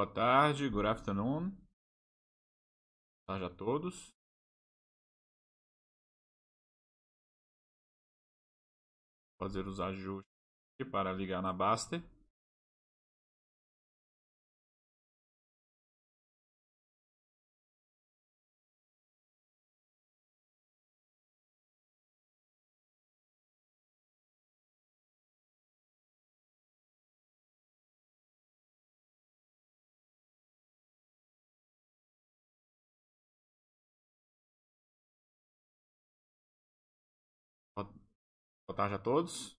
Boa tarde, good afternoon. Boa tarde a todos. Fazer os ajustes para ligar na Baster. Tarde a todos.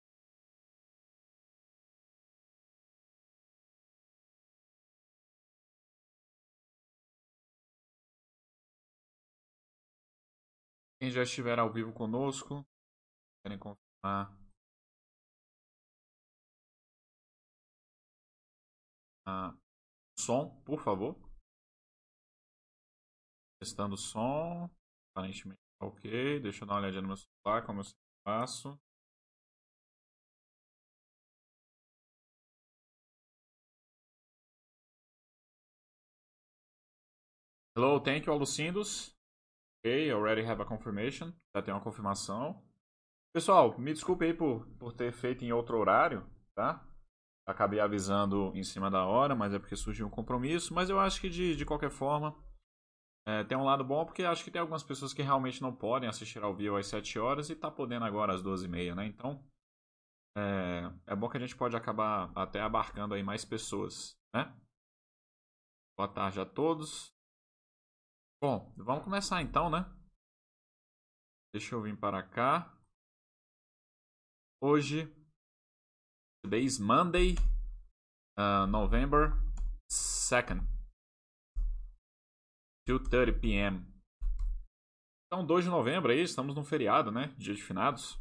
Quem já estiver ao vivo conosco, querem confirmar ah, som, por favor. Testando o som. Aparentemente tá ok. Deixa eu dar uma olhadinha no meu celular, como eu faço. Hello, thank you, Alucindos. Ok, already have a confirmation. Já tem uma confirmação. Pessoal, me desculpe aí por, por ter feito em outro horário, tá? Acabei avisando em cima da hora, mas é porque surgiu um compromisso. Mas eu acho que de, de qualquer forma, é, tem um lado bom porque acho que tem algumas pessoas que realmente não podem assistir ao vivo às 7 horas e tá podendo agora às 12h30, né? Então, é, é bom que a gente pode acabar até abarcando aí mais pessoas, né? Boa tarde a todos. Bom, vamos começar então, né? Deixa eu vir para cá. Hoje, today is Monday, uh, November 2nd, 2.30 p.m. Então, 2 de novembro aí, estamos num feriado, né? Dia de finados.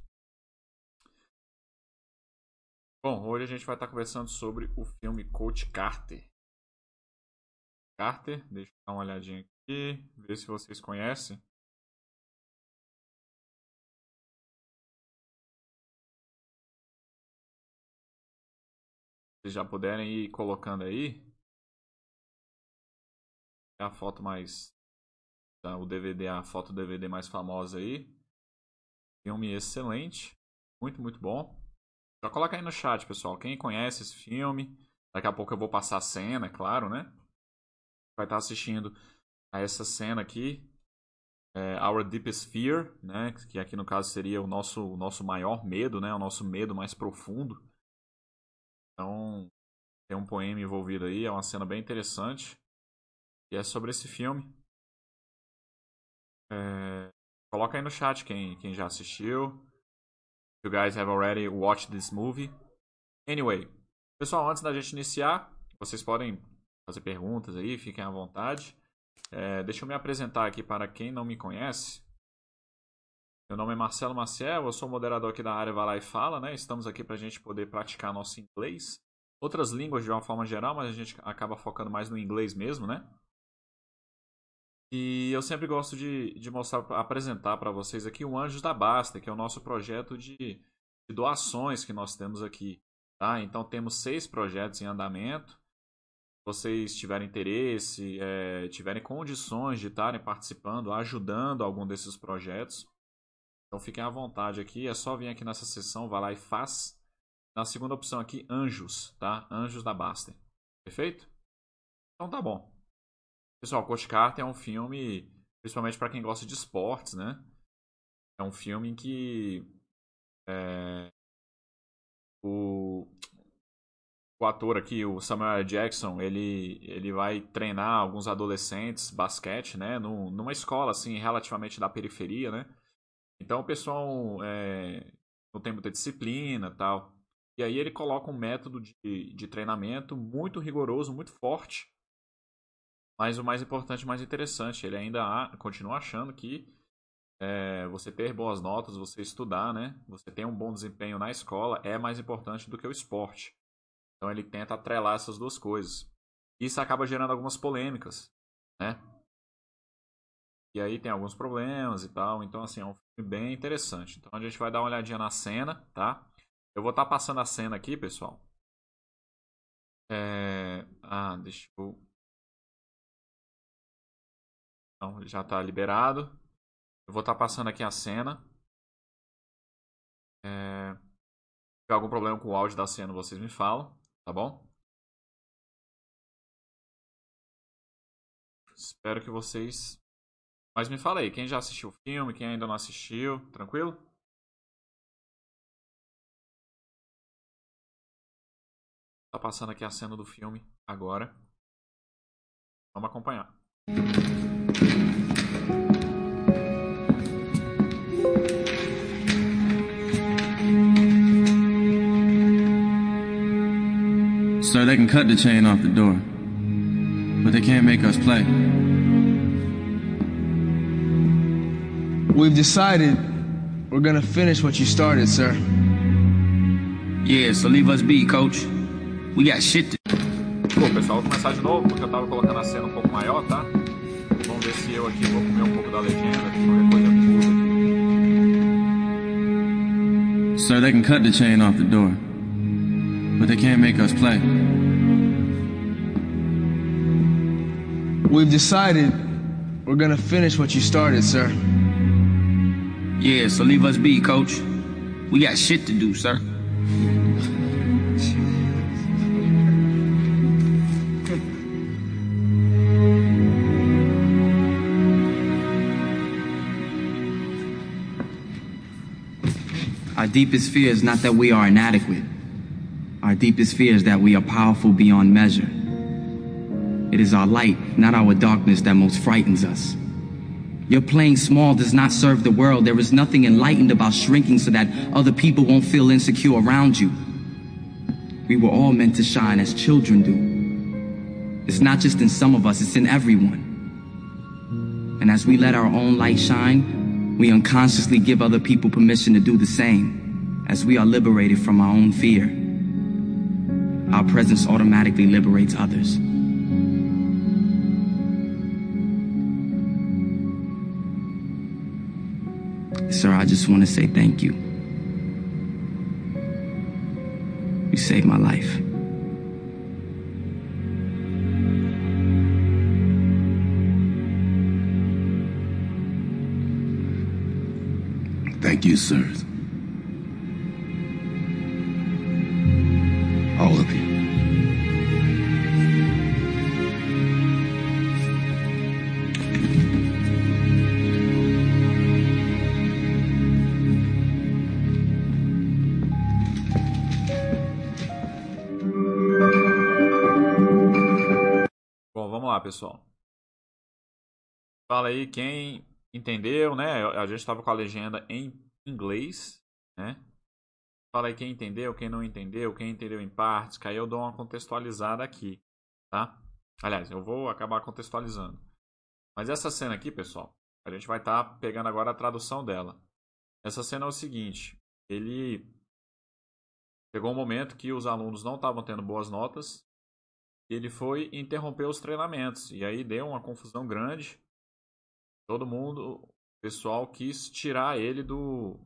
Bom, hoje a gente vai estar conversando sobre o filme Coach Carter. Carter, deixa eu dar uma olhadinha aqui aqui, ver se vocês conhecem. Vocês já puderem ir colocando aí. É a foto mais. Tá, o DVD, a foto DVD mais famosa aí. Filme excelente. Muito, muito bom. Já coloca aí no chat, pessoal. Quem conhece esse filme. Daqui a pouco eu vou passar a cena, é claro, né? Vai estar assistindo a essa cena aqui, é, Our Deepest Fear, né, que aqui no caso seria o nosso, o nosso maior medo, né, o nosso medo mais profundo. Então, tem um poema envolvido aí, é uma cena bem interessante. E é sobre esse filme. É, coloca aí no chat quem, quem já assistiu. You guys have already watched this movie. Anyway, pessoal, antes da gente iniciar, vocês podem fazer perguntas aí, fiquem à vontade. É, deixa eu me apresentar aqui para quem não me conhece. Meu nome é Marcelo Maciel, eu sou moderador aqui da área Vai Lá e Fala, né? Estamos aqui para a gente poder praticar nosso inglês. Outras línguas de uma forma geral, mas a gente acaba focando mais no inglês mesmo, né? E eu sempre gosto de, de mostrar, apresentar para vocês aqui o Anjos da Basta, que é o nosso projeto de, de doações que nós temos aqui. Tá? Então temos seis projetos em andamento vocês tiverem interesse, é, tiverem condições de estarem participando, ajudando algum desses projetos, então fiquem à vontade aqui. É só vir aqui nessa seção, vai lá e faz. Na segunda opção aqui, Anjos, tá? Anjos da Baster. Perfeito? Então tá bom. Pessoal, Coach Carter é um filme, principalmente para quem gosta de esportes, né? É um filme em que é, o, o ator aqui, o Samuel Jackson, ele, ele vai treinar alguns adolescentes basquete, né? numa escola, assim, relativamente da periferia, né? Então o pessoal é, não tem muita disciplina tal. E aí ele coloca um método de, de treinamento muito rigoroso, muito forte. Mas o mais importante, mais interessante, ele ainda há, continua achando que é, você ter boas notas, você estudar, né? Você ter um bom desempenho na escola é mais importante do que o esporte. Então ele tenta atrelar essas duas coisas. Isso acaba gerando algumas polêmicas, né? E aí tem alguns problemas e tal. Então, assim, é um filme bem interessante. Então a gente vai dar uma olhadinha na cena, tá? Eu vou estar tá passando a cena aqui, pessoal. É... Ah, deixa eu Então, já está liberado. Eu vou estar tá passando aqui a cena. É... Se tiver algum problema com o áudio da cena, vocês me falam, tá bom? Espero que vocês. Mas me fala aí, quem já assistiu o filme, quem ainda não assistiu, tranquilo? Tá passando aqui a cena do filme agora. Vamos acompanhar. Sir, they can cut the chain off the door, but they can't make us play. We've decided we're gonna finish what you started, sir. Yeah, so leave us be, coach. We got shit to... Bom, pessoal, vou começar de novo, porque eu tava colocando a cena um pouco maior, tá? Vamos ver se eu aqui vou comer um pouco da legenda, qualquer coisa muda aqui. Sir, they can cut the chain off the door. But they can't make us play. We've decided we're gonna finish what you started, sir. Yeah, so leave us be, coach. We got shit to do, sir. Our deepest fear is not that we are inadequate deepest fear is that we are powerful beyond measure. It is our light, not our darkness, that most frightens us. Your playing small does not serve the world. There is nothing enlightened about shrinking so that other people won't feel insecure around you. We were all meant to shine as children do. It's not just in some of us, it's in everyone. And as we let our own light shine, we unconsciously give other people permission to do the same, as we are liberated from our own fear our presence automatically liberates others. Sir, I just want to say thank you. You saved my life. Thank you, sir. Fala aí quem entendeu, né? A gente estava com a legenda em inglês, né? Fala aí quem entendeu, quem não entendeu, quem entendeu em partes, que aí eu dou uma contextualizada aqui, tá? Aliás, eu vou acabar contextualizando. Mas essa cena aqui, pessoal, a gente vai estar tá pegando agora a tradução dela. Essa cena é o seguinte, ele pegou um momento que os alunos não estavam tendo boas notas ele foi interromper os treinamentos. E aí deu uma confusão grande. Todo mundo, o pessoal quis tirar ele do.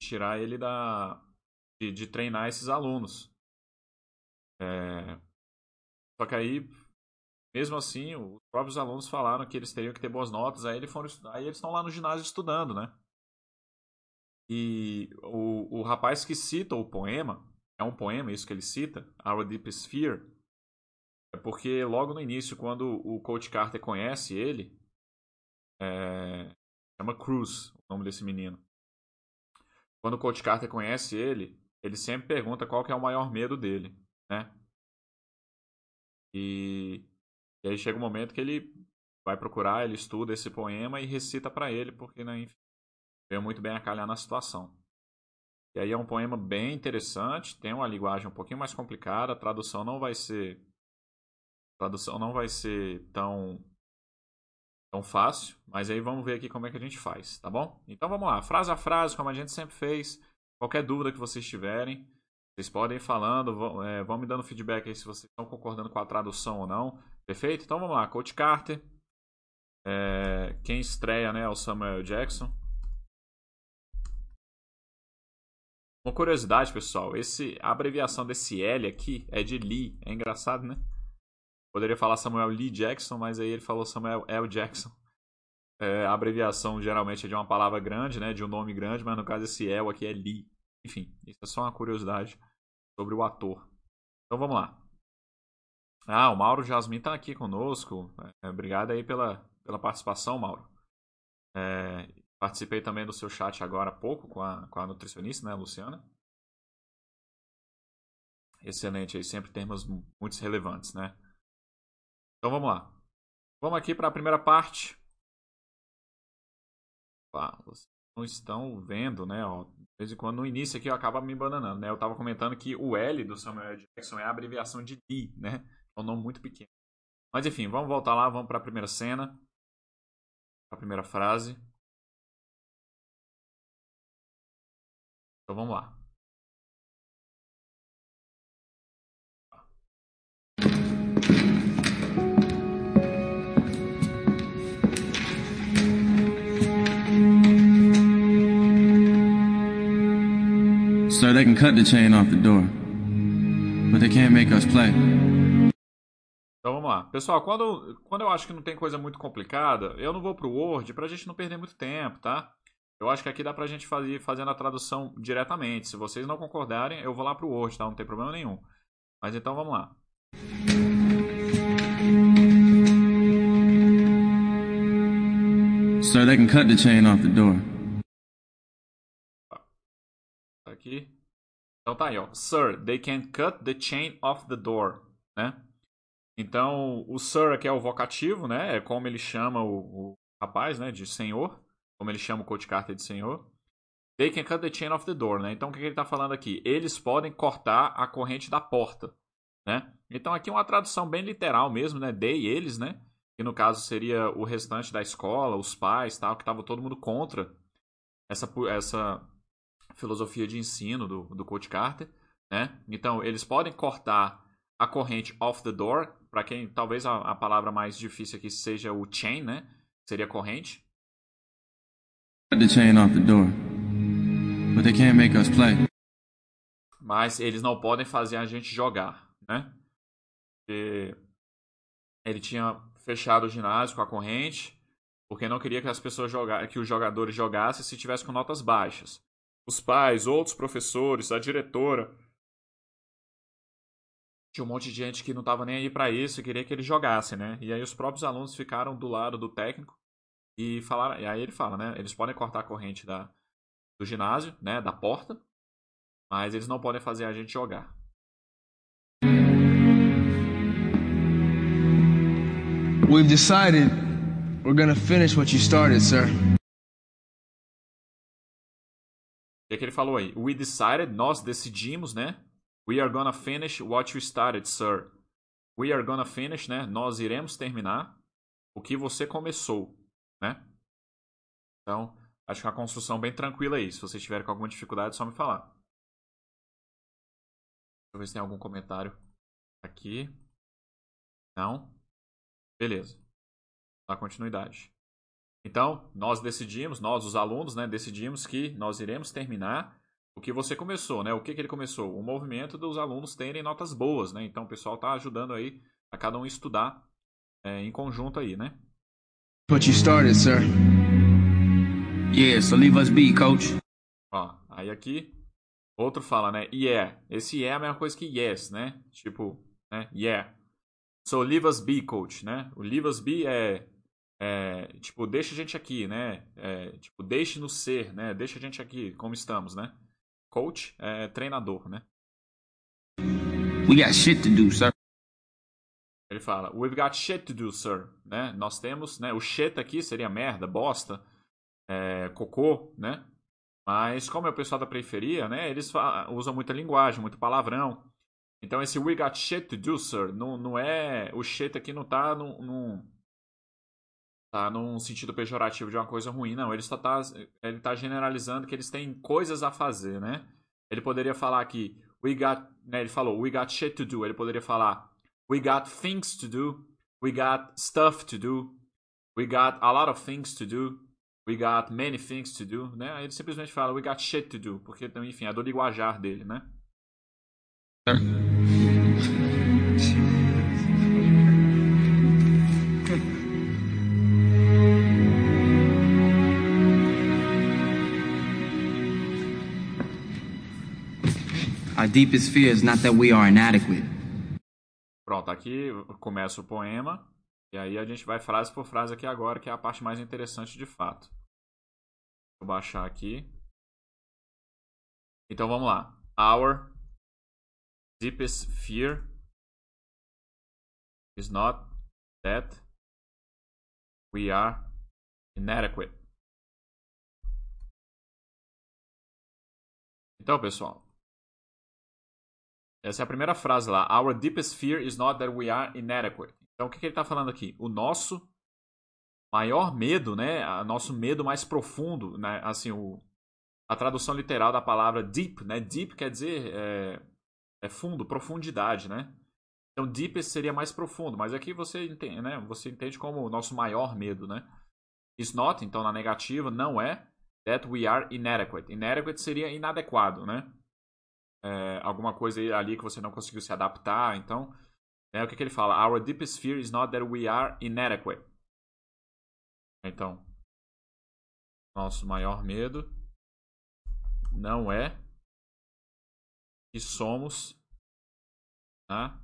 Tirar ele da. De, de treinar esses alunos. É, só que aí, mesmo assim, os próprios alunos falaram que eles teriam que ter boas notas. Aí, eles foram, aí eles estão lá no ginásio estudando, né? E o, o rapaz que cita o poema, é um poema, isso que ele cita, Our Deepest Fear, é porque logo no início, quando o Coach Carter conhece ele, é... chama Cruz o nome desse menino. Quando o Coach Carter conhece ele, ele sempre pergunta qual que é o maior medo dele, né? E, e aí chega um momento que ele vai procurar, ele estuda esse poema e recita para ele, porque né, enfim, veio muito bem a calhar na situação. E aí é um poema bem interessante, tem uma linguagem um pouquinho mais complicada, a tradução não vai ser tradução não vai ser tão tão fácil, mas aí vamos ver aqui como é que a gente faz, tá bom? Então vamos lá, frase a frase, como a gente sempre fez. Qualquer dúvida que vocês tiverem, vocês podem ir falando, vão, é, vão me dando feedback aí se vocês estão concordando com a tradução ou não. Perfeito? Então vamos lá, Coach Carter. É, quem estreia né, é o Samuel Jackson. Uma curiosidade, pessoal, esse, a abreviação desse L aqui é de Lee. É engraçado, né? Poderia falar Samuel Lee Jackson, mas aí ele falou Samuel L. Jackson. é, a abreviação geralmente é de uma palavra grande, né? De um nome grande, mas no caso esse El aqui é Lee. Enfim, isso é só uma curiosidade sobre o ator. Então vamos lá. Ah, o Mauro Jasmin está aqui conosco. É, obrigado aí pela, pela participação, Mauro. É, participei também do seu chat agora há pouco com a, com a nutricionista, né, Luciana. Excelente aí, sempre temas muito relevantes, né? Então vamos lá. Vamos aqui para a primeira parte. Ah, vocês não estão vendo, né? Ó, de vez em quando no início aqui eu acaba me bananando, né? Eu estava comentando que o L do Samuel Jackson é a abreviação de D, né? É um nome muito pequeno. Mas enfim, vamos voltar lá, vamos para a primeira cena. A primeira frase. Então vamos lá. Sir, they can cut the chain off the door, but they can't make us play. Então vamos lá. Pessoal, quando, quando eu acho que não tem coisa muito complicada, eu não vou pro Word pra gente não perder muito tempo, tá? Eu acho que aqui dá pra gente fazer fazendo a tradução diretamente. Se vocês não concordarem, eu vou lá pro Word, tá? Não tem problema nenhum. Mas então vamos lá. Sir, they can cut the chain off the door. Aqui. Então tá aí, ó. Sir, they can cut the chain off the door, né? Então, o sir aqui é o vocativo, né? É como ele chama o, o rapaz, né? De senhor. Como ele chama o Coach Carter de senhor. They can cut the chain off the door, né? Então, o que ele está falando aqui? Eles podem cortar a corrente da porta, né? Então, aqui uma tradução bem literal mesmo, né? They, eles, né? Que no caso seria o restante da escola, os pais, tal, que estava todo mundo contra essa, essa filosofia de ensino do, do Coach Carter, né? Então, eles podem cortar a corrente off the door, para quem talvez a, a, palavra mais difícil aqui seja o chain, né? Seria corrente. The chain off the door. But they can't make us play. Mas eles não podem fazer a gente jogar, né? Porque ele tinha fechado o ginásio com a corrente, porque não queria que as pessoas jogassem, que os jogadores jogassem se tivessem com notas baixas. Os pais, outros professores, a diretora tinha um monte de gente que não estava nem aí para isso e queria que ele jogasse, né? E aí os próprios alunos ficaram do lado do técnico e falaram, e aí ele fala, né? Eles podem cortar a corrente da, do ginásio, né? Da porta, mas eles não podem fazer a gente jogar. We've decided we're gonna finish what you started, sir. É que ele falou aí? We decided, nós decidimos, né? We are gonna finish what you started, sir. We are gonna finish, né? Nós iremos terminar o que você começou, né? Então, acho que é uma construção bem tranquila aí. Se vocês tiverem com alguma dificuldade, é só me falar. Deixa eu ver se tem algum comentário aqui. Não? Beleza. Dá continuidade. Então, nós decidimos, nós, os alunos, né, decidimos que nós iremos terminar o que você começou, né? O que, que ele começou? O movimento dos alunos terem notas boas, né? Então o pessoal está ajudando aí a cada um estudar é, em conjunto aí, né? What you started, sir. Yeah, so leave us be, coach. Ó, aí aqui, outro fala, né? Yeah. Esse yeah é a mesma coisa que yes, né? Tipo, né? Yeah. So leave us be, coach, né? O leave us be é, é tipo, deixa a gente aqui, né? É, tipo, deixe-nos ser, né? Deixa a gente aqui como estamos, né? Coach é treinador, né? We got shit to do, sir. Ele fala, we've got shit to do, sir. Né? Nós temos, né? O shit aqui seria merda, bosta, é, cocô, né? Mas como é o pessoal da periferia, né? Eles usam muita linguagem, muito palavrão. Então esse we got shit to do, sir, não, não é... O shit aqui não tá num, num, tá num sentido pejorativo de uma coisa ruim, não. Ele só tá, ele tá generalizando que eles têm coisas a fazer, né? Ele poderia falar aqui, we got, né, ele falou, we got shit to do. Ele poderia falar, we got things to do, we got stuff to do, we got a lot of things to do, we got many things to do, né? Aí ele simplesmente fala, we got shit to do, porque, enfim, é do linguajar dele, né? Our deepest fear is not that we are inadequate. Pronto, aqui começa o poema. E aí a gente vai frase por frase aqui agora, que é a parte mais interessante de fato. Vou baixar aqui. Então vamos lá. Our deepest fear is not that we are inadequate. Então, pessoal, essa é a primeira frase lá. Our deepest fear is not that we are inadequate. Então, o que, que ele está falando aqui? O nosso maior medo, né? O nosso medo mais profundo, né? Assim, o, a tradução literal da palavra deep, né? Deep quer dizer é, é fundo, profundidade, né? Então, deepest seria mais profundo, mas aqui você entende, né? Você entende como o nosso maior medo, né? Is not, então na negativa, não é that we are inadequate. Inadequate seria inadequado, né? É, alguma coisa ali que você não conseguiu se adaptar. Então, é o que, que ele fala? Our deepest fear is not that we are inadequate. Então, nosso maior medo não é que somos né,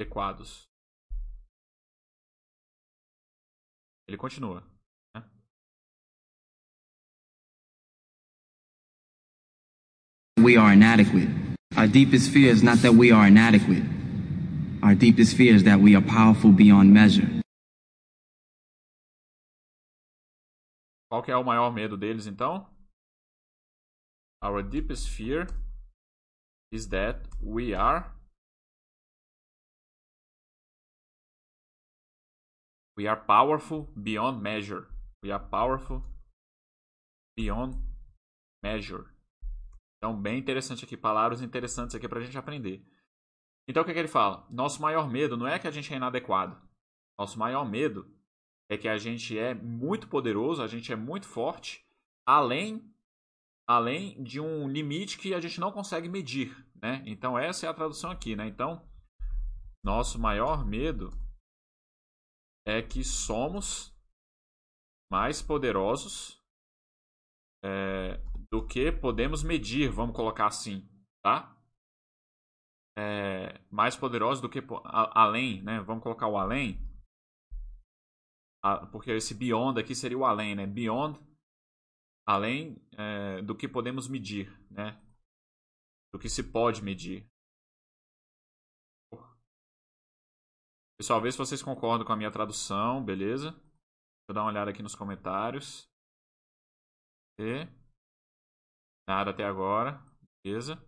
adequados. Ele continua. We are inadequate. Our deepest fear is not that we are inadequate. Our deepest fear is that we are powerful beyond measure. Qual que é o maior medo deles então? Our deepest fear is that we are we are powerful beyond measure. We are powerful beyond measure. Então, bem interessante aqui, palavras interessantes aqui para a gente aprender. Então, o que, é que ele fala? Nosso maior medo não é que a gente é inadequado. Nosso maior medo é que a gente é muito poderoso, a gente é muito forte, além, além de um limite que a gente não consegue medir. Né? Então, essa é a tradução aqui. Né? Então, nosso maior medo é que somos mais poderosos é, do que podemos medir, vamos colocar assim, tá? É, mais poderosos do que a, além, né? Vamos colocar o além, a, porque esse beyond aqui seria o além, né? Beyond, além é, do que podemos medir, né? Do que se pode medir. Pessoal, vê se vocês concordam com a minha tradução, beleza? Deixa eu dar uma olhada aqui nos comentários. E... Nada até agora. Beleza.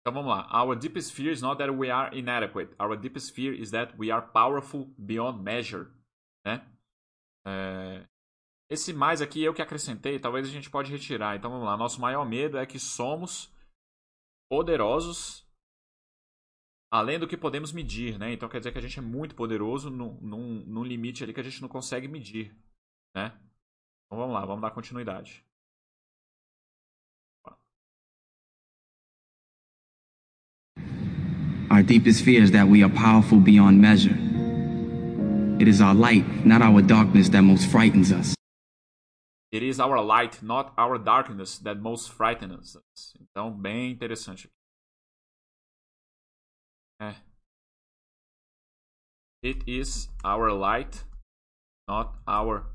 Então vamos lá. Our deepest fear is not that we are inadequate. Our deepest fear is that we are powerful beyond measure. Né? É... Esse mais aqui eu que acrescentei, talvez a gente pode retirar. Então vamos lá. Nosso maior medo é que somos poderosos além do que podemos medir, né? Então quer dizer que a gente é muito poderoso num, num, num limite ali que a gente não consegue medir, né? Então vamos lá, vamos dar continuidade. Our deepest fear is that we are powerful beyond measure. It is our light, not our darkness, that most frightens us. It is our light, not our darkness, that most frightens us. Então, bem interessante. É. It is our light, not our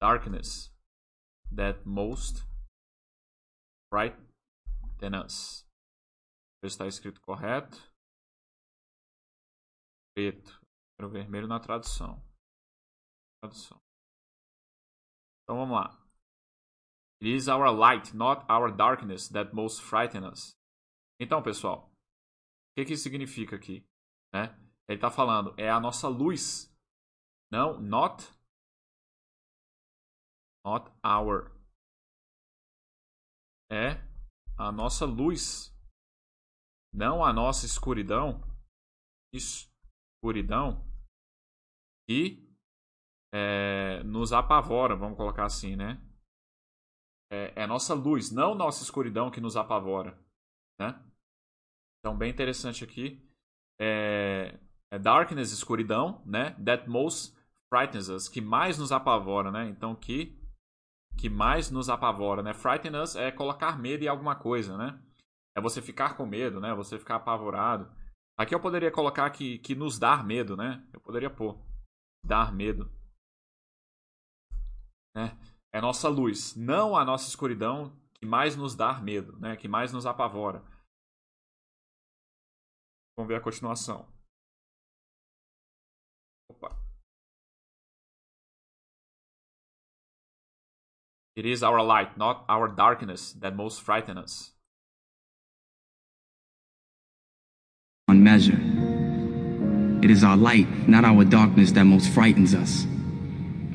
darkness that most frighten us. Está escrito correto. Preto. Quero vermelho na tradução. Tradução. Então vamos lá. It is our light, not our darkness, that most frighten us. Então, pessoal, o que, que isso significa aqui? Né? Ele está falando, é a nossa luz. Não, not not our. É a nossa luz, não a nossa escuridão. Escuridão. E é, nos apavora, vamos colocar assim, né? É, é nossa luz, não nossa escuridão que nos apavora, né? Então, bem interessante aqui. É, é darkness, escuridão, né? That most frightens us, que mais nos apavora, né? Então, que que mais nos apavora, né? Frighten us é colocar medo em alguma coisa, né? É você ficar com medo, né? Você ficar apavorado. Aqui eu poderia colocar que, que nos dar medo, né? Eu poderia pôr. Dar medo. Né? É nossa luz, não a nossa escuridão que mais nos dá medo, né? Que mais nos apavora. Vamos ver a continuação. Opa. It is our light, not our darkness, that most frighten us. On measure. It is our light, not our darkness, that most frightens us.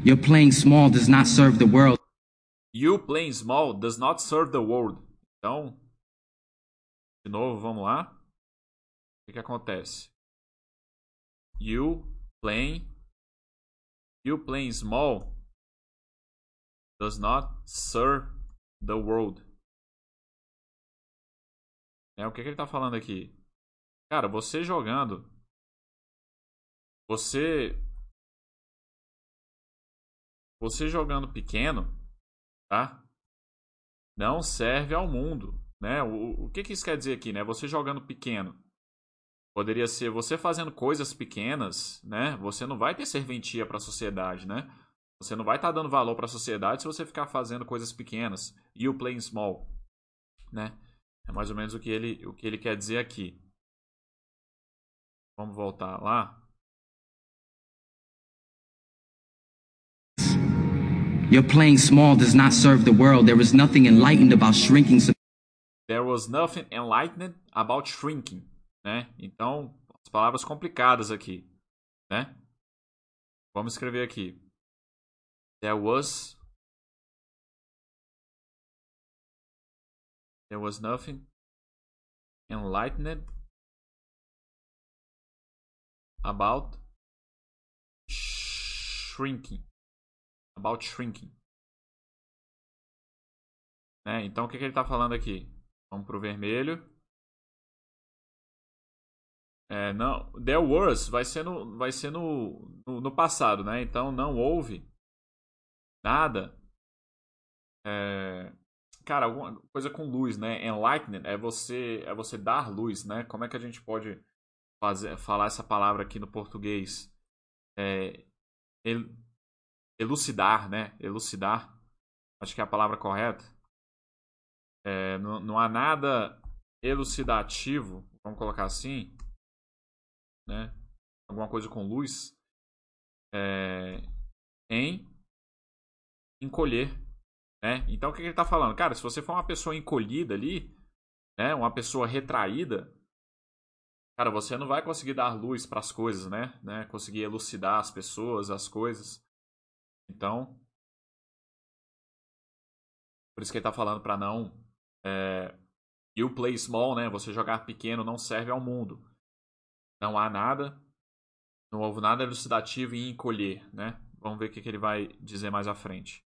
Your playing small does not serve the world. You playing small does not serve the world. Então, de novo, vamos lá. O que, que acontece? You playing you playing small does not serve the world. É o que, que ele está falando aqui? Cara, você jogando, você você jogando pequeno, tá? Não serve ao mundo, né? O, o que, que isso quer dizer aqui, né? Você jogando pequeno Poderia ser você fazendo coisas pequenas, né? Você não vai ter serventia para a sociedade, né? Você não vai estar tá dando valor para a sociedade se você ficar fazendo coisas pequenas. You playing small, né? É mais ou menos o que ele, o que ele quer dizer aqui. Vamos voltar lá. Your playing small does not serve the world. There is nothing enlightened about shrinking. There was nothing enlightened about shrinking né? Então, as palavras complicadas aqui, né? Vamos escrever aqui. There was There was nothing enlightened about shrinking. About shrinking. Né? Então, o que, que ele está falando aqui? Vamos para o vermelho. É, não, there was vai ser no, vai ser no, no, no passado, né? Então não houve nada. É, cara, alguma coisa com luz, né? Enlightened é você é você dar luz, né? Como é que a gente pode fazer, falar essa palavra aqui no português? É, el, elucidar, né? Elucidar. Acho que é a palavra correta. É, não, não há nada elucidativo, vamos colocar assim, né? Alguma coisa com luz, é, em encolher, né? Então o que ele está falando? Cara, se você for uma pessoa encolhida ali, né? Uma pessoa retraída, cara, você não vai conseguir dar luz para as coisas, né? né? Conseguir elucidar as pessoas, as coisas. Então, por isso que ele está falando para não é, you play small, né? Você jogar pequeno não serve ao mundo. Não há nada, não houve nada elucidativo em encolher, né? Vamos ver o que, que ele vai dizer mais à frente.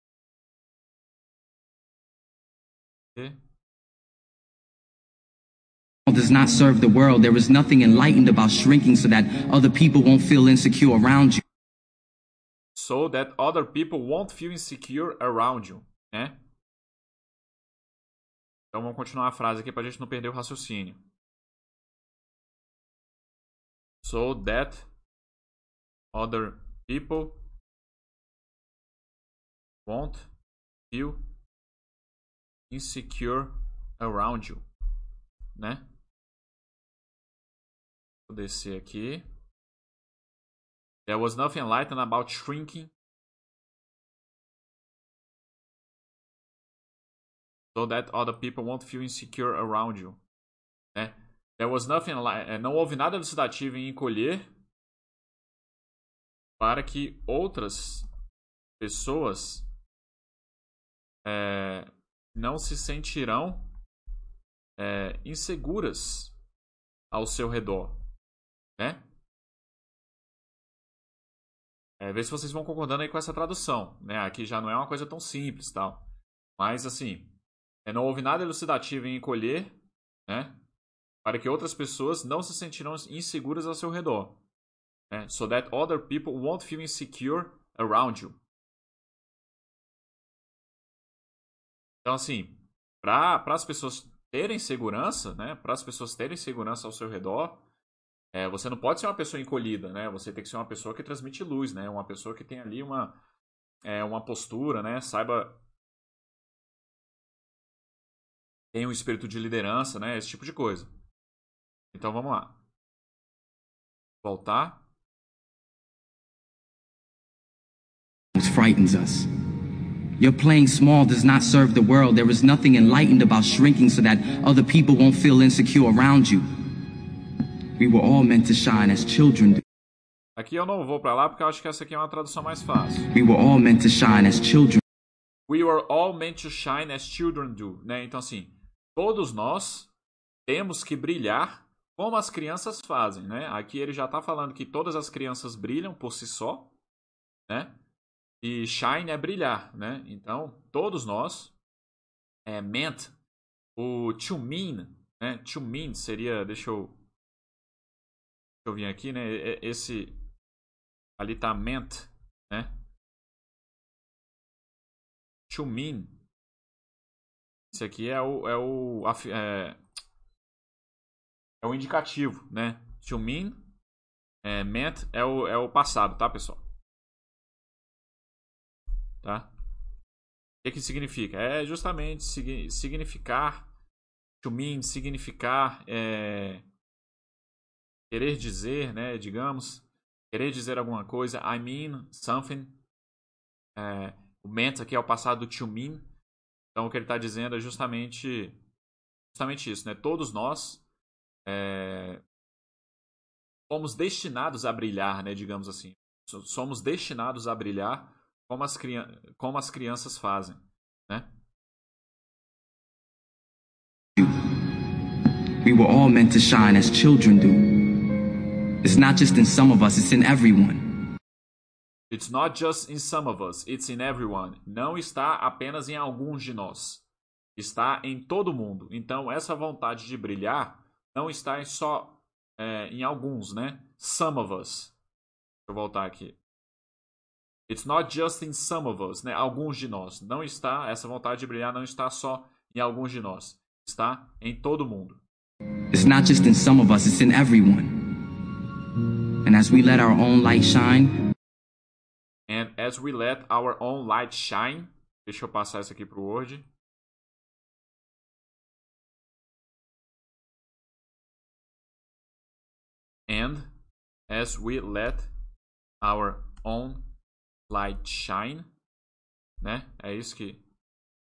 Does not serve the world. There is nothing enlightened about shrinking so that other people won't feel insecure around you. So that other people won't feel insecure around you, né? Então vamos continuar a frase aqui para a gente não perder o raciocínio. so that other people won't feel insecure around you, né? Vou descer aqui. There was nothing enlightened about shrinking. So that other people won't feel insecure around you. Né? There was nothing like, não houve nada elucidativo em encolher para que outras pessoas é, não se sentirão é, inseguras ao seu redor, né? É, ver se vocês vão concordando aí com essa tradução, né? Aqui já não é uma coisa tão simples, tal. Mas assim, é, não houve nada elucidativo em encolher, né? para que outras pessoas não se sentirão inseguras ao seu redor. Né? So that other people won't feel insecure around you. Então, assim, para as pessoas terem segurança, né? Para as pessoas terem segurança ao seu redor, é, você não pode ser uma pessoa encolhida, né? Você tem que ser uma pessoa que transmite luz, né? Uma pessoa que tem ali uma, é, uma postura, né? Saiba. Tem um espírito de liderança, né? Esse tipo de coisa. Então vamos lá. Voltar. frightens us. Your playing small does not serve the world. There is nothing enlightened about shrinking so that other people won't feel insecure around you. We were all meant to shine as children do. Aqui eu não vou para lá porque eu acho que essa aqui é uma tradução mais fácil. We were all meant to shine as children. We were all meant to shine as children do, né? Então assim, todos nós temos que brilhar como as crianças fazem, né? Aqui ele já está falando que todas as crianças brilham por si só, né? E shine é brilhar, né? Então, todos nós é meant o to mean, né? To mean seria, deixa eu deixa eu vir aqui, né? Esse ali tá meant, né? To mean. Esse aqui é o é o é, é o indicativo, né? To mean é, meant é o, é o passado, tá, pessoal? Tá? O que, que significa? É justamente significar, to mean, significar, é, querer dizer, né, digamos, querer dizer alguma coisa, I mean something. É, o meant aqui é o passado do to mean. Então o que ele está dizendo é justamente, justamente isso, né? Todos nós é, somos destinados a brilhar, né, digamos assim. Somos destinados a brilhar como as, como as crianças fazem, né? We were all meant to shine as children do. It's not just in some of us, it's in everyone. It's not just in some of us, it's in everyone. Não está apenas em alguns de nós. Está em todo mundo. Então, essa vontade de brilhar não está só é, em alguns, né? Some of us. Deixa eu voltar aqui. It's not just in some of us, né? Alguns de nós. Não está, essa vontade de brilhar não está só em alguns de nós. Está em todo mundo. It's not just in some of us, it's in everyone. And as we let our own light shine, and as we let our own light shine, deixa eu passar isso aqui pro Word. And as we let our own light shine, né? É isso que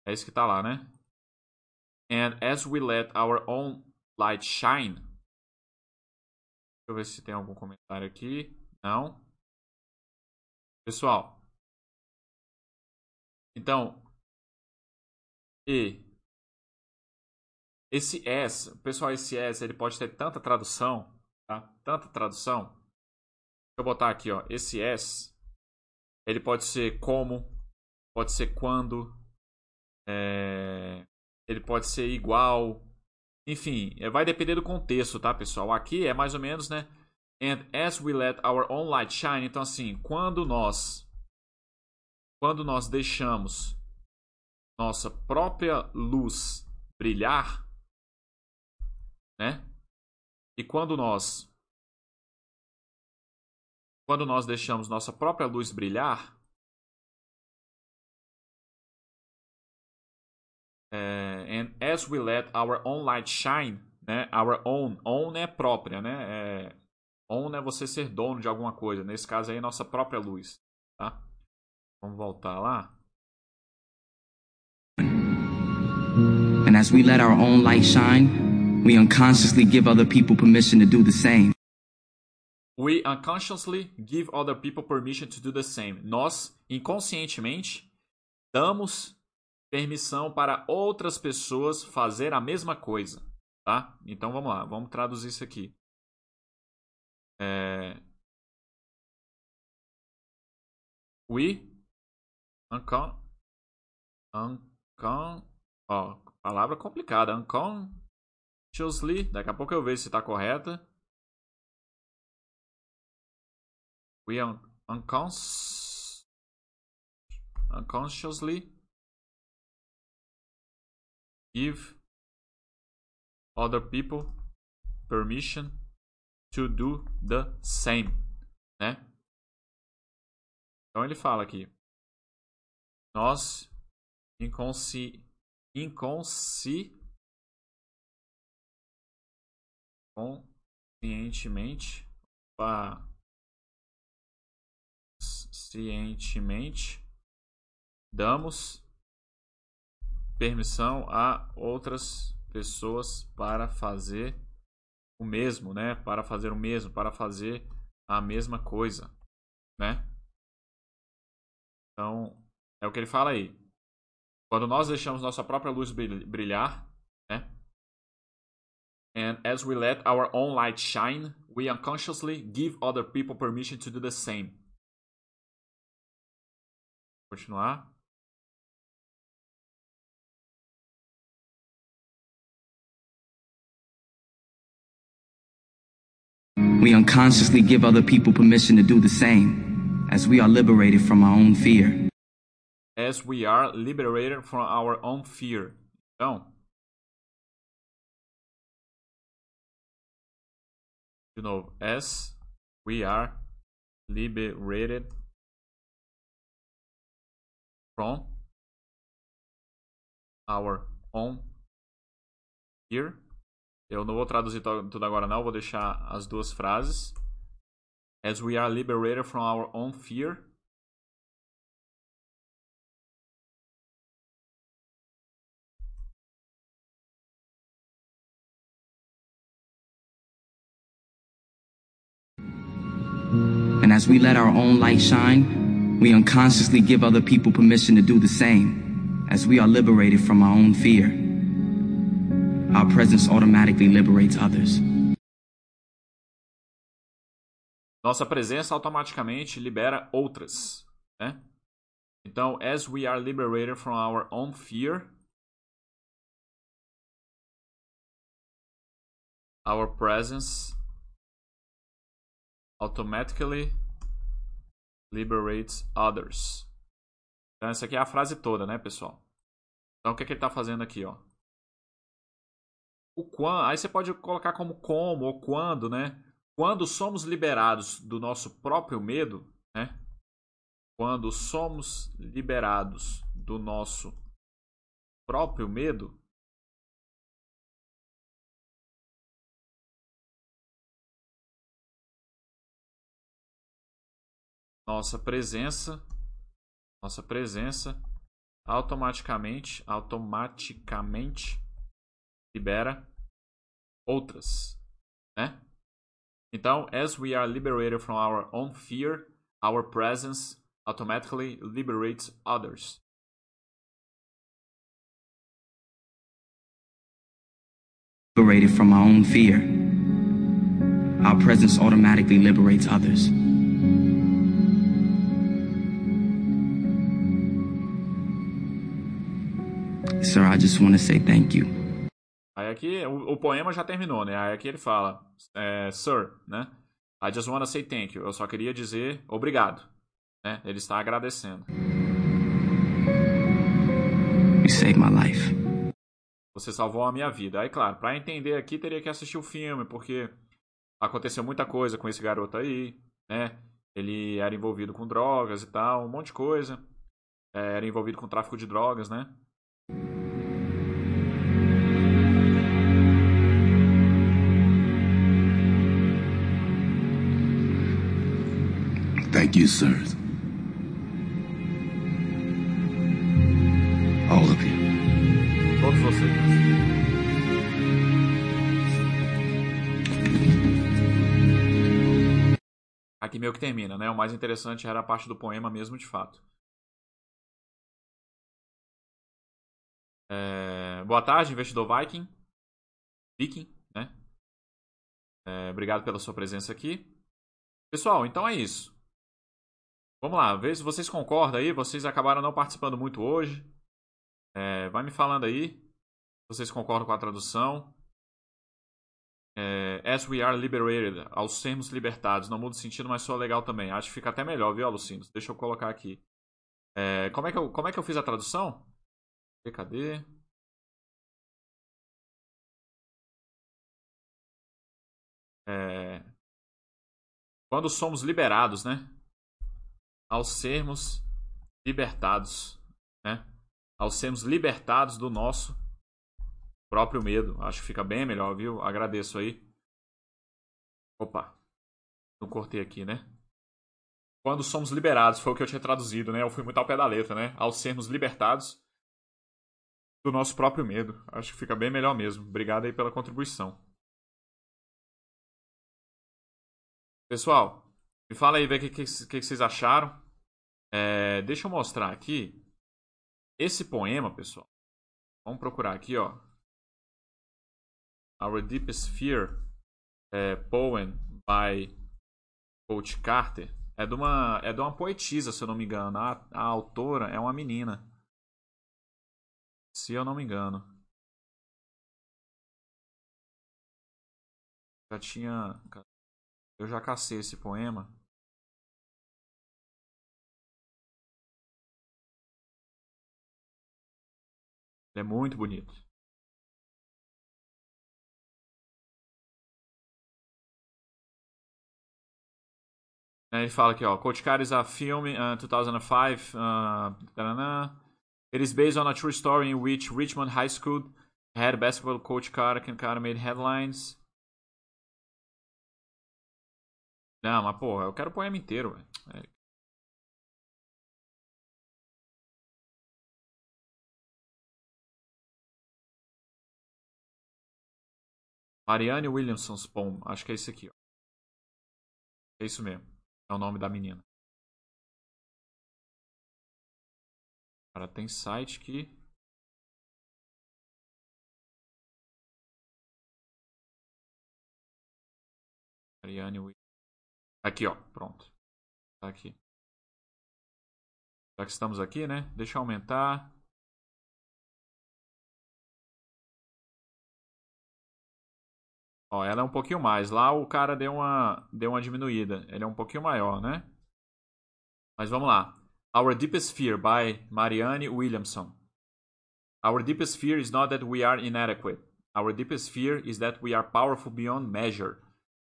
é isso que tá lá, né? And as we let our own light shine. Deixa eu ver se tem algum comentário aqui. Não. Pessoal. Então, e esse S, pessoal, esse S, ele pode ter tanta tradução, tá? Tanta tradução. Deixa eu botar aqui, ó, esse S ele pode ser como, pode ser quando, é, ele pode ser igual, enfim, é, vai depender do contexto, tá, pessoal? Aqui é mais ou menos, né? And as we let our own light shine, então assim, quando nós quando nós deixamos nossa própria luz brilhar, né? E quando nós quando nós deixamos nossa própria luz brilhar, é, and as we let our own light shine, né? Our own, own é própria, né? É, own é você ser dono de alguma coisa. Nesse caso aí, nossa própria luz, tá? Vamos voltar lá. And as we let our own light shine, we unconsciously give other people permission to do the same. We unconsciously give other people permission to do the same. Nós, inconscientemente, damos permissão para outras pessoas fazer a mesma coisa, tá? Então vamos lá, vamos traduzir isso aqui. É... We uncon... uncon... Ó, palavra complicada. Unconsciously. Daqui a pouco eu vejo se está correta. We un uncons unconsciously give other people permission to do the same, né? Então ele fala aqui: nós inconsci, inconsci, conscientemente, cientemente damos permissão a outras pessoas para fazer o mesmo, né? Para fazer o mesmo, para fazer a mesma coisa, né? Então, é o que ele fala aí. Quando nós deixamos nossa própria luz brilhar, né? And as we let our own light shine, we unconsciously give other people permission to do the same. Continuar. We unconsciously give other people permission to do the same, as we are liberated from our own fear. As we are liberated from our own fear. Então, de novo, as we are liberated from our own fear. Eu não vou traduzir tudo agora não, vou deixar as duas frases. As we are liberated from our own fear. And as we let our own light shine, we unconsciously give other people permission to do the same, as we are liberated from our own fear. Our presence automatically liberates others. Nossa presença automaticamente libera outras, né? Então, as we are liberated from our own fear, our presence automatically liberates others. Então, essa aqui é a frase toda, né, pessoal? Então, o que, é que ele está fazendo aqui, ó? o quando, aí você pode colocar como como ou quando, né? Quando somos liberados do nosso próprio medo, né? Quando somos liberados do nosso próprio medo, nossa presença, nossa presença automaticamente, automaticamente libera outras, né? Então, as we are liberated from our own fear, our presence automatically liberates others. Liberated from our own fear, our presence automatically liberates others. Sir, I just want to say thank you. Aí aqui, o, o, poema já terminou, né? Aí aqui ele fala, é, Sir, né? I just wanna say thank you. Eu só queria dizer obrigado. Né? Ele está agradecendo. You saved my life. Você salvou a minha vida. Aí, claro, para entender aqui teria que assistir o filme, porque aconteceu muita coisa com esse garoto aí, né? Ele era envolvido com drogas e tal, um monte de coisa. É, era envolvido com tráfico de drogas, né? Thank you, sir. All of you. Todos vocês. Aqui meio que termina, né? O mais interessante era a parte do poema mesmo, de fato. É... Boa tarde, investidor Viking. Viking, né? É... Obrigado pela sua presença aqui. Pessoal, então é isso. Vamos lá, vê se vocês concordam aí. Vocês acabaram não participando muito hoje. É, vai me falando aí vocês concordam com a tradução. É, As we are liberated, aos sermos libertados. Não muda o sentido, mas só legal também. Acho que fica até melhor, viu, Alucinos? Deixa eu colocar aqui. É, como, é que eu, como é que eu fiz a tradução? Cadê? É, quando somos liberados, né? Ao sermos libertados, né? Ao sermos libertados do nosso próprio medo. Acho que fica bem melhor, viu? Agradeço aí. Opa. Não cortei aqui, né? Quando somos liberados, foi o que eu tinha traduzido, né? Eu fui muito ao pé da letra, né? Ao sermos libertados do nosso próprio medo. Acho que fica bem melhor mesmo. Obrigado aí pela contribuição. Pessoal, me fala aí, o que, que, que, vocês acharam. É, deixa eu mostrar aqui. Esse poema, pessoal. Vamos procurar aqui, ó. Our Deepest Fear, é, poem by Coach Carter. É de, uma, é de uma poetisa, se eu não me engano. A, a autora é uma menina. Se eu não me engano. Já tinha. Eu já cacei esse poema. É muito bonito. Ele fala aqui, ó, Coach Car is a film uh, 2005. Uh, It is based on a true story in which Richmond High School head basketball coach Cara Cara made headlines. Não, mas porra, eu quero o poema inteiro, velho. Marianne Williamson's poem. Acho que é esse aqui, ó. É isso mesmo. É o nome da menina. Cara, tem site que. Ariane Aqui, ó. Pronto. Tá aqui. Já que estamos aqui, né? Deixa eu aumentar. Ó, ela é um pouquinho mais. Lá o cara deu uma, deu uma diminuída. Ele é um pouquinho maior, né? Mas vamos lá. Our Deepest Fear by Marianne Williamson. Our deepest fear is not that we are inadequate. Our deepest fear is that we are powerful beyond measure.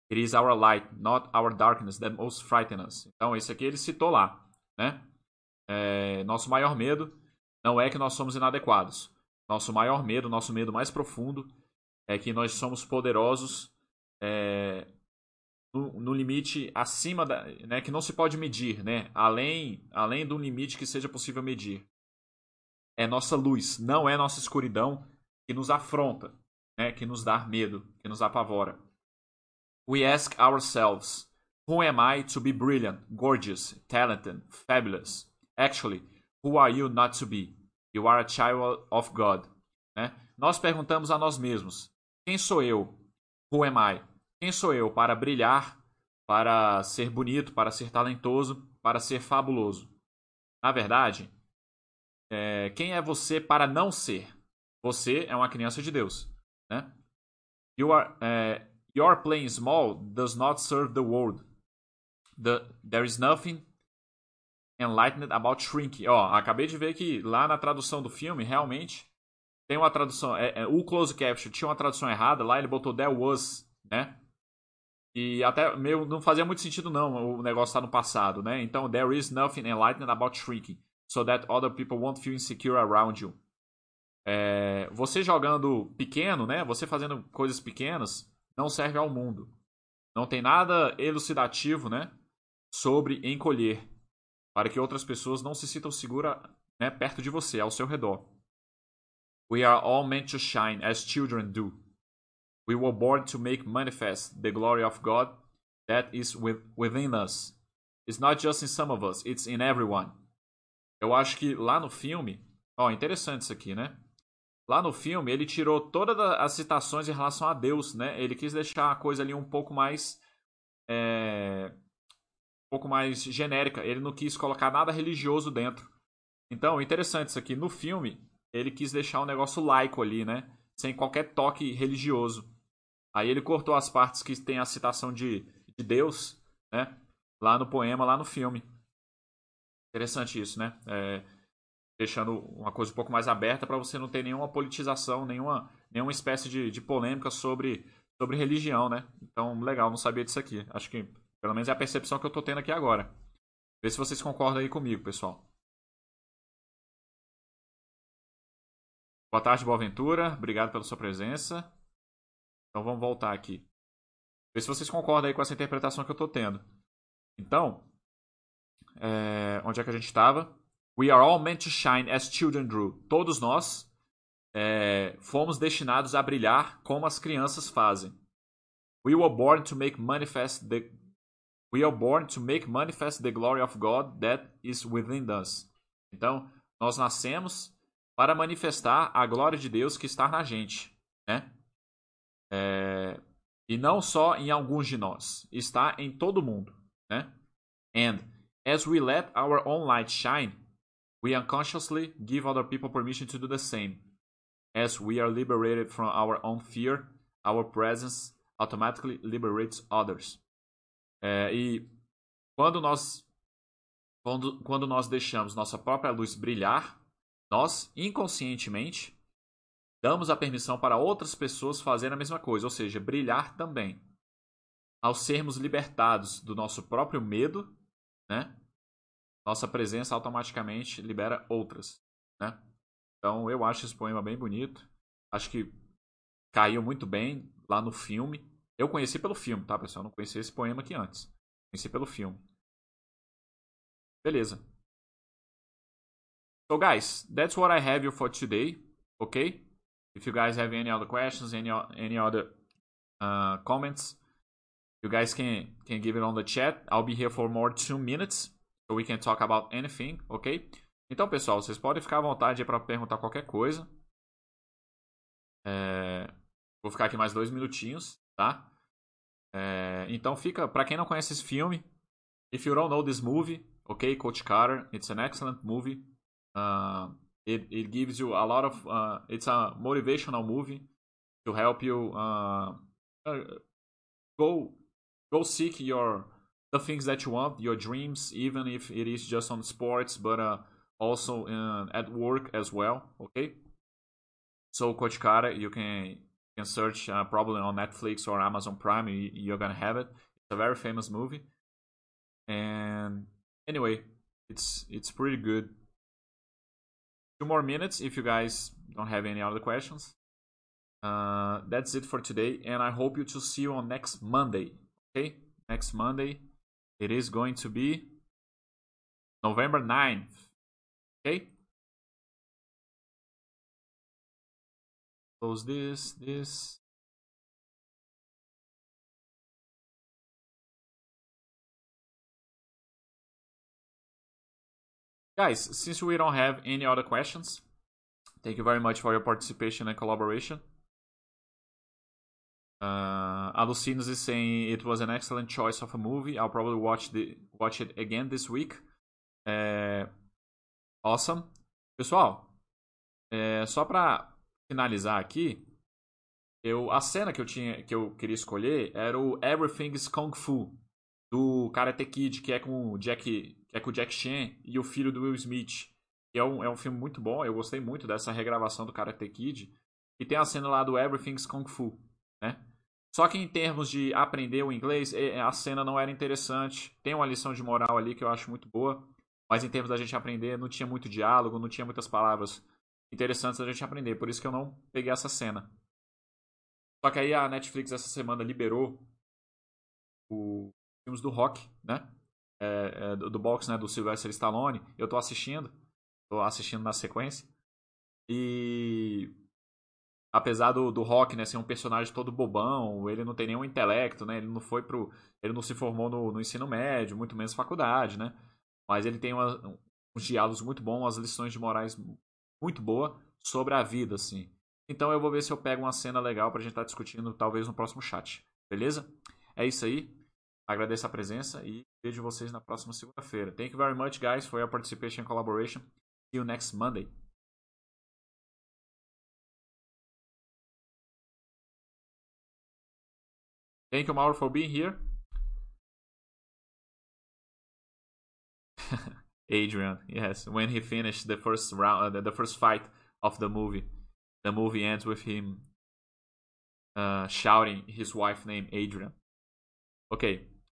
It is our light, not our darkness, that most frighten us. Então, esse aqui ele citou lá, né? É, nosso maior medo não é que nós somos inadequados. Nosso maior medo, nosso medo mais profundo, é que nós somos poderosos é, no, no, limite acima da, né, que não se pode medir, né, além, além do limite que seja possível medir. É nossa luz, não é nossa escuridão que nos afronta, né, que nos dá medo, que nos apavora. We ask ourselves, who am I to be brilliant, gorgeous, talented, fabulous? Actually, who are you not to be? You are a child of God. Né? Nós perguntamos a nós mesmos, quem sou eu? Who am I? Quem sou eu para brilhar, para ser bonito, para ser talentoso, para ser fabuloso? Na verdade, é, quem é você para não ser? Você é uma criança de Deus, né? You are, é, your playing small does not serve the world. The, there is nothing enlightened about shrinking. Ó, acabei de ver que lá na tradução do filme, realmente, tem uma tradução. É, é, o close caption tinha uma tradução errada, lá ele botou there was, né? E até meio não fazia muito sentido não, o negócio tá no passado, né? Então, there is nothing enlightened about shrinking, so that other people won't feel insecure around you. É, você jogando pequeno, né? Você fazendo coisas pequenas não serve ao mundo. Não tem nada elucidativo, né? Sobre encolher, para que outras pessoas não se sintam seguras né, perto de você, ao seu redor. We are all meant to shine as children do. We were born to make manifest the glory of God that is within us. It's not just in some of us, it's in everyone. Eu acho que lá no filme, ó, interessante isso aqui, né? Lá no filme ele tirou todas as citações em relação a Deus, né? Ele quis deixar a coisa ali um pouco mais é, um pouco mais genérica. Ele não quis colocar nada religioso dentro. Então, interessante isso aqui. No filme, ele quis deixar um negócio laico ali, né? Sem qualquer toque religioso. Aí ele cortou as partes que tem a citação de, de Deus, né? Lá no poema, lá no filme. Interessante isso, né? É, deixando uma coisa um pouco mais aberta para você não ter nenhuma politização, nenhuma, nenhuma espécie de, de polêmica sobre, sobre religião, né? Então, legal, não sabia disso aqui. Acho que, pelo menos, é a percepção que eu tô tendo aqui agora. Vê se vocês concordam aí comigo, pessoal. Boa tarde, boa aventura. Obrigado pela sua presença. Então vamos voltar aqui. Vê se vocês concordam aí com essa interpretação que eu estou tendo. Então, é, onde é que a gente estava? We are all meant to shine as children do. Todos nós é, fomos destinados a brilhar como as crianças fazem. We were born to make manifest the We are born to make manifest the glory of God that is within us. Então, nós nascemos para manifestar a glória de Deus que está na gente, né? É, e não só em alguns de nós, está em todo mundo, né? And as we let our own light shine, we unconsciously give other people permission to do the same. As we are liberated from our own fear, our presence automatically liberates others. É, e quando nós, quando, quando nós deixamos nossa própria luz brilhar, nós, inconscientemente, damos a permissão para outras pessoas fazerem a mesma coisa, ou seja, brilhar também. Ao sermos libertados do nosso próprio medo, né, nossa presença automaticamente libera outras. Né? Então eu acho esse poema bem bonito. Acho que caiu muito bem lá no filme. Eu conheci pelo filme, tá, pessoal? Eu não conhecia esse poema aqui antes. Conheci pelo filme. Beleza. So, guys, that's what I have for today. Okay? If you guys have any other questions, any any other uh, comments, you guys can can give it on the chat. I'll be here for more two minutes, so we can talk about anything. Okay? Então, pessoal, vocês podem ficar à vontade para perguntar qualquer coisa. É... Vou ficar aqui mais dois minutinhos tá? É, então fica, para quem não conhece esse filme, if you don't know this movie, okay, Coach Carter, it's an excellent movie. Uh, it it gives you a lot of uh, it's a motivational movie to help you uh, uh, go go seek your the things that you want, your dreams, even if it is just on sports, but uh, also uh, at work as well. Okay. So Coach Carter, you can can search uh, probably on Netflix or Amazon Prime. You, are gonna have it. It's a very famous movie, and anyway, it's it's pretty good. Two more minutes if you guys don't have any other questions. Uh, that's it for today, and I hope you to see you on next Monday. Okay, next Monday, it is going to be November 9th. Okay. Close this, this. Guys, since we don't have any other questions, thank you very much for your participation and collaboration. Uh, Alucinos is saying it was an excellent choice of a movie. I'll probably watch the watch it again this week. É, awesome. Pessoal, é, só para finalizar aqui, eu a cena que eu tinha que eu queria escolher era o Everything's Kung Fu do Karate Kid, que é com o Jack, que é com o Jack Chan e o filho do Will Smith. Que é um, é um filme muito bom, eu gostei muito dessa regravação do Karate Kid. E tem a cena lá do Everything's Kung Fu, né? Só que em termos de aprender o inglês, a cena não era interessante. Tem uma lição de moral ali que eu acho muito boa. Mas em termos da gente aprender, não tinha muito diálogo, não tinha muitas palavras interessantes a gente aprender. Por isso que eu não peguei essa cena. Só que aí a Netflix essa semana liberou os filmes do rock, né? É, é, do, do box, né? Do Sylvester Stallone. Eu tô assistindo. Tô assistindo na sequência. E apesar do, do Rock né, ser um personagem todo bobão, ele não tem nenhum intelecto, né? Ele não foi pro. Ele não se formou no, no ensino médio, muito menos faculdade, né? Mas ele tem uma, uns diálogos muito bons, umas lições de morais muito boa sobre a vida, assim. Então eu vou ver se eu pego uma cena legal pra gente estar tá discutindo, talvez no próximo chat. Beleza? É isso aí. Agradeço a presença e vejo vocês na próxima segunda-feira. Thank you very much, guys, for your participation and collaboration. See you next Monday. Thank you, Mauro, for being here. Adrian, yes, when he finished the first round, uh, the first fight of the movie, the movie ends with him uh, shouting his wife name Adrian. Ok.